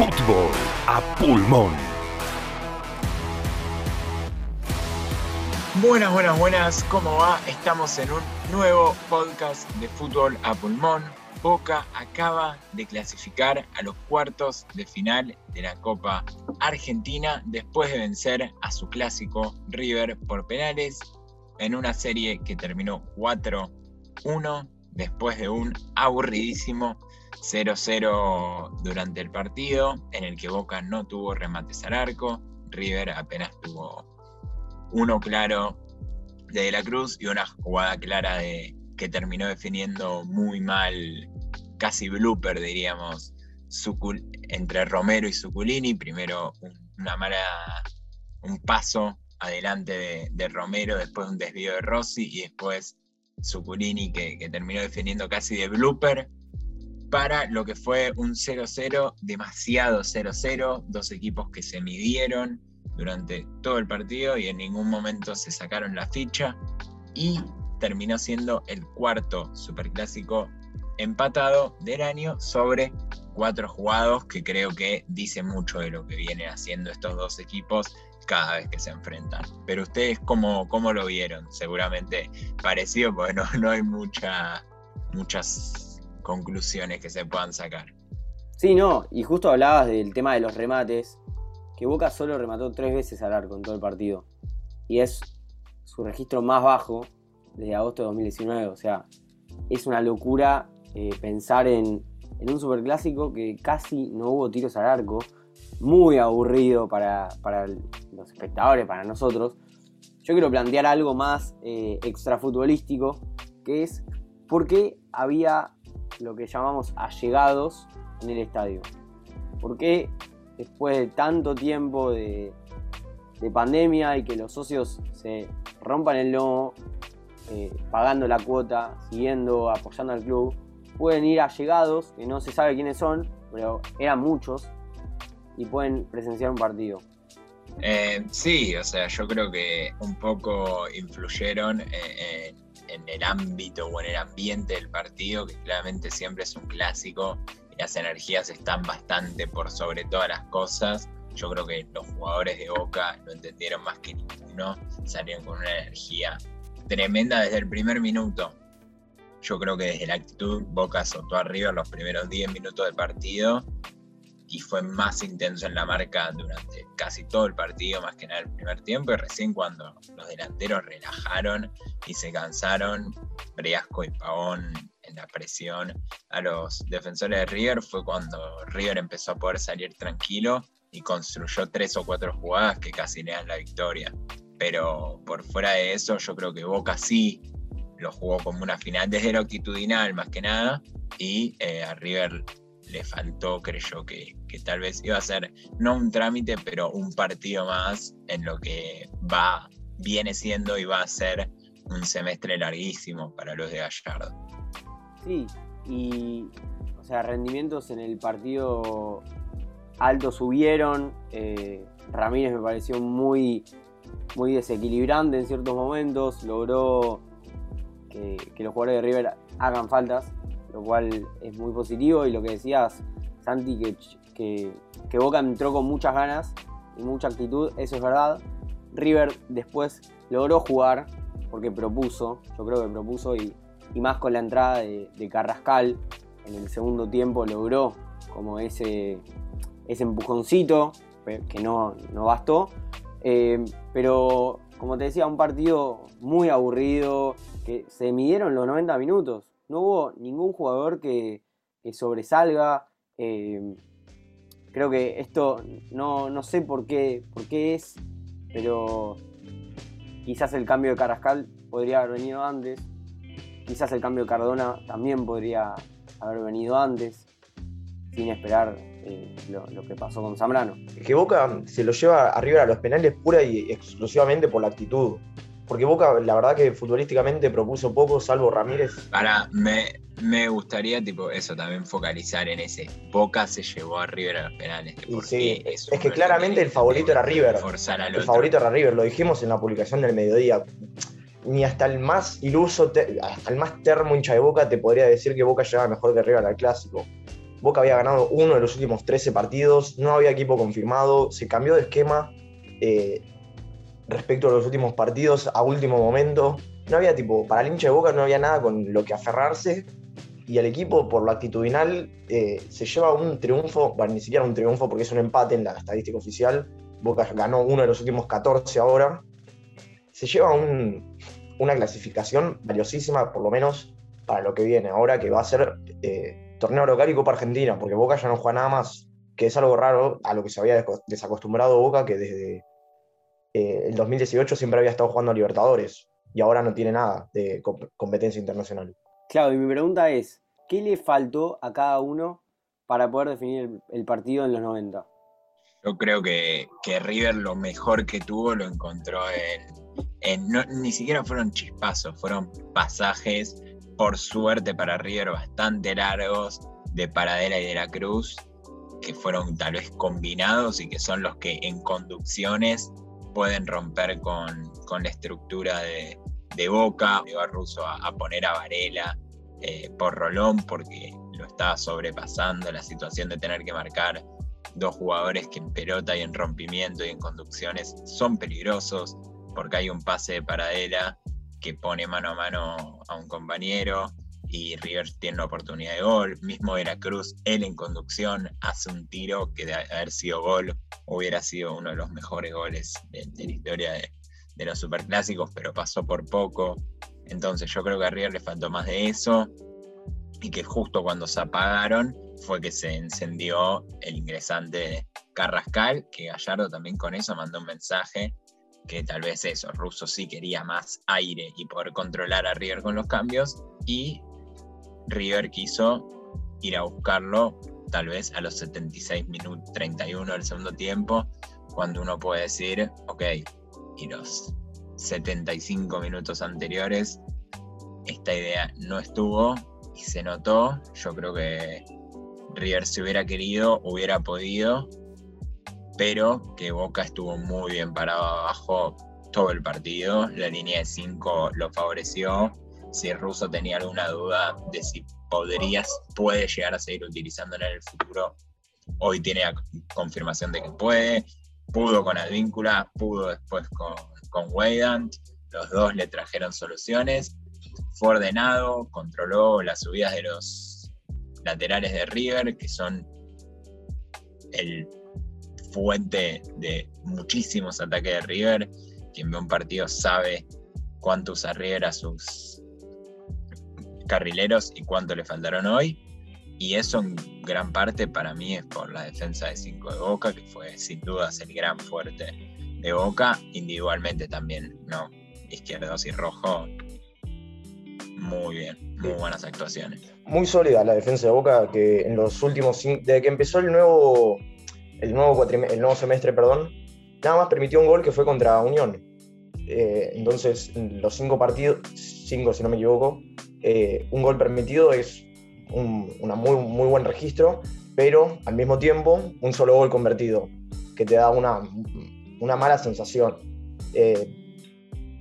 Fútbol a pulmón. Buenas, buenas, buenas, ¿cómo va? Estamos en un nuevo podcast de fútbol a pulmón. Boca acaba de clasificar a los cuartos de final de la Copa Argentina después de vencer a su clásico River por penales en una serie que terminó 4-1 después de un aburridísimo 0-0 durante el partido en el que Boca no tuvo remates al arco, River apenas tuvo uno claro de, de la Cruz y una jugada clara de que terminó definiendo muy mal, casi blooper diríamos, entre Romero y Suculini, primero una mala, un paso adelante de, de, Romero, después un desvío de Rossi y después Suculini que, que terminó defendiendo casi de blooper para lo que fue un 0-0, demasiado 0-0, dos equipos que se midieron durante todo el partido y en ningún momento se sacaron la ficha y terminó siendo el cuarto superclásico empatado del año sobre cuatro jugados que creo que dice mucho de lo que vienen haciendo estos dos equipos cada vez que se enfrentan. Pero ustedes cómo, cómo lo vieron? Seguramente parecido porque no, no hay mucha, muchas conclusiones que se puedan sacar. Sí, no, y justo hablabas del tema de los remates, que Boca solo remató tres veces al arco en todo el partido. Y es su registro más bajo desde agosto de 2019. O sea, es una locura eh, pensar en, en, un superclásico que casi no hubo tiros al arco. Muy aburrido para, para los espectadores, para nosotros. Yo quiero plantear algo más eh, extrafutbolístico, que es por qué había lo que llamamos allegados en el estadio. ¿Por qué después de tanto tiempo de, de pandemia y que los socios se rompan el lomo, eh, pagando la cuota, siguiendo, apoyando al club, pueden ir allegados, que no se sabe quiénes son, pero eran muchos, y pueden presenciar un partido. Eh, sí, o sea, yo creo que un poco influyeron en, en el ámbito o en el ambiente del partido, que claramente siempre es un clásico las energías están bastante por sobre todas las cosas. Yo creo que los jugadores de Boca lo entendieron más que ninguno, salieron con una energía tremenda desde el primer minuto. Yo creo que desde la actitud Boca soltó arriba los primeros 10 minutos del partido y fue más intenso en la marca durante casi todo el partido, más que nada el primer tiempo, y recién cuando los delanteros relajaron y se cansaron, Briasco y Pavón en la presión a los defensores de River, fue cuando River empezó a poder salir tranquilo y construyó tres o cuatro jugadas que casi le dan la victoria. Pero por fuera de eso, yo creo que Boca sí lo jugó como una final desde lo actitudinal más que nada, y eh, a River le faltó, creyó que, que, tal vez iba a ser no un trámite, pero un partido más en lo que va, viene siendo y va a ser un semestre larguísimo para los de Gallardo. Sí, y o sea, rendimientos en el partido alto subieron. Eh, Ramírez me pareció muy, muy desequilibrante en ciertos momentos. Logró que, que los jugadores de River hagan faltas lo cual es muy positivo. Y lo que decías, Santi, que, que, Boca entró con muchas ganas y mucha actitud, eso es verdad. River después logró jugar porque propuso, yo creo que propuso, y, más con la entrada de, de, Carrascal en el segundo tiempo logró como ese, ese empujoncito que no, no bastó. Eh, pero como te decía, un partido muy aburrido, que se midieron los 90 minutos no hubo ningún jugador que, sobresalga. Eh, creo que esto no, no, sé por qué, por qué es, pero quizás el cambio de Carrascal podría haber venido antes. Quizás el cambio de Cardona también podría haber venido antes, sin esperar eh, lo, lo, que pasó con Zambrano. Que Boca se lo lleva arriba a los penales pura y exclusivamente por la actitud porque Boca, la verdad que futbolísticamente propuso poco, salvo Ramírez. Para, me, me gustaría, tipo, eso también focalizar en ese. Boca se llevó a River a los penales. Sí, es, es que claramente el favorito era River. el otro. favorito era River, lo dijimos en la publicación del mediodía. Ni hasta el más iluso, hasta el más termo hincha de Boca te podría decir que Boca llegaba mejor que River al clásico. Boca había ganado uno de los últimos 13 partidos, no había equipo confirmado, se cambió de esquema eh, respecto a los últimos partidos a último momento. No había tipo, para el hincha de Boca no había nada con lo que aferrarse y el equipo por lo actitudinal eh, se lleva un triunfo, bueno, ni siquiera un triunfo porque es un empate en la estadística oficial. Boca ganó uno de los últimos 14 ahora. Se lleva una clasificación valiosísima, por lo menos para lo que viene ahora, que va a ser eh, torneo local y Copa Argentina, porque Boca ya no juega nada más, que es algo raro a lo que se había desacostumbrado Boca, que desde eh, el 2018 siempre había estado jugando a Libertadores y ahora no tiene nada de competencia internacional. Claro, y mi pregunta es, ¿qué le faltó a cada uno para poder definir el, partido en los 90? Yo creo que, que, River lo mejor que tuvo lo encontró en, ni siquiera fueron chispazos, fueron pasajes por suerte para River, bastante largos de Paradela y de la Cruz, que fueron tal vez combinados y que son los que en conducciones pueden romper con, la estructura de, Boca, llevar Russo a, poner a Varela eh, por Rolón porque lo estaba sobrepasando la situación de tener que marcar dos jugadores que en pelota y en rompimiento y en conducciones son peligrosos porque hay un pase de Paradela que pone mano a mano a un compañero y River tiene una oportunidad de gol. Mismo Veracruz, él en conducción hace un tiro que de haber sido gol hubiera sido uno de los mejores goles de, la historia de, los superclásicos, pero pasó por poco. Entonces yo creo que a River le faltó más de eso y que justo cuando se apagaron fue que se encendió el ingresante Carrascal, que Gallardo también con eso mandó un mensaje que tal vez eso, Russo sí quería más aire y poder controlar a River con los cambios, y River quiso ir a buscarlo tal vez a los 76 minutos 31 del segundo tiempo, cuando uno puede decir, ok, y los 75 minutos anteriores, esta idea no estuvo y se notó, yo creo que River si hubiera querido, hubiera podido, pero que Boca estuvo muy bien parado abajo todo el partido. La línea de 5 lo favoreció. Si Russo tenía alguna duda de si podrías, puede llegar a seguir utilizándola en el futuro, hoy tiene confirmación de que puede. Pudo con Advíncula, pudo después con, con. Los dos le trajeron soluciones. Fue ordenado, controló las subidas de los laterales de River, que son el fuente de muchísimos ataques de River. Quien ve un partido sabe cuánto usa River a sus carrileros y cuánto le faltaron hoy. Y eso en gran parte para mí es por la defensa de 5 de Boca, que fue sin dudas el gran fuerte de Boca, individualmente también, ¿no? Izquierdos y rojo, muy bien, muy buenas actuaciones. Muy sólida la defensa de Boca, que en los últimos, desde que empezó el nuevo el nuevo, el nuevo semestre, perdón, nada más permitió un gol que fue contra Unión. Eh, entonces, los cinco partidos, cinco si no me equivoco, eh, un gol permitido es un muy, buen registro, pero al mismo tiempo un solo gol convertido, que te da una, mala sensación. Eh,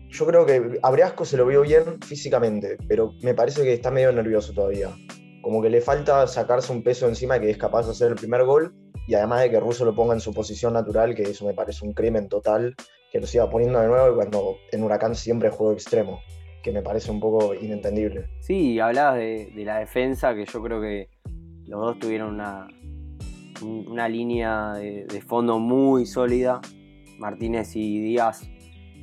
yo creo que a se lo vio bien físicamente, pero me parece que está medio nervioso todavía. Como que le falta sacarse un peso encima que es capaz de hacer el primer gol y además de que Russo lo ponga en su posición natural, que eso me parece un crimen total, que lo siga poniendo de nuevo cuando en Huracán siempre juego extremo, que me parece un poco inentendible. Sí, hablabas de, la defensa, que yo creo que los dos tuvieron una, una línea de, fondo muy sólida. Martínez y Díaz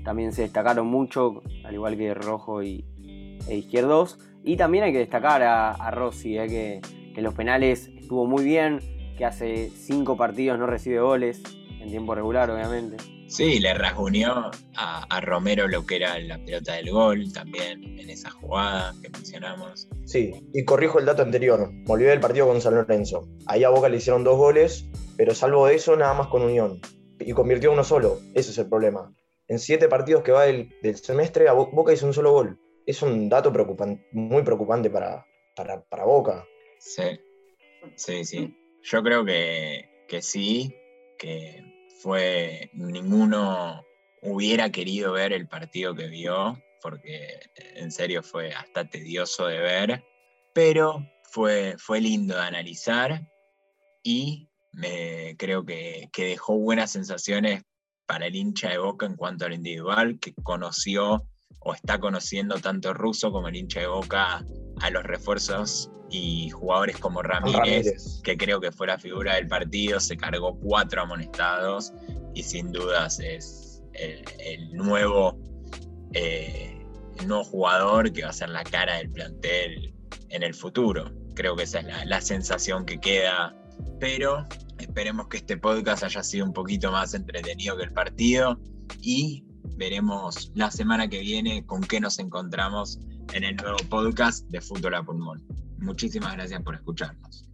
también se destacaron mucho, al igual que Rojo y, e Izquierdos. Y también hay que destacar a, Rossi, eh, que, que los penales estuvo muy bien que hace cinco partidos no recibe goles, en tiempo regular, obviamente. Sí, le rasguñó a, Romero lo que era la pelota del gol también en esa jugada que mencionamos. Sí, y corrijo el dato anterior. volvió del partido con San Lorenzo. Ahí a Boca le hicieron dos goles, pero salvo eso, nada más con Unión. Y convirtió uno solo. Ese es el problema. En siete partidos que va del, semestre, a Boca hizo un solo gol. Es un dato preocupante, muy preocupante para, para, para Boca. Sí, sí, sí. Yo creo que, sí, que fue ninguno hubiera querido ver el partido que vio, porque en serio fue hasta tedioso de ver, pero fue, fue lindo de analizar y me, creo que, que dejó buenas sensaciones para el hincha de Boca en cuanto al individual, que conoció o está conociendo tanto Russo como el hincha de Boca a los refuerzos y jugadores como Ramírez, que creo que fue la figura del partido, se cargó cuatro amonestados y sin dudas es el, nuevo, eh, nuevo jugador que va a ser la cara del plantel en el futuro. Creo que esa es la, la sensación que queda, pero esperemos que este podcast haya sido un poquito más entretenido que el partido y veremos la semana que viene con qué nos encontramos en el nuevo podcast de Fútbol a Pulmón. Muchísimas gracias por escucharnos.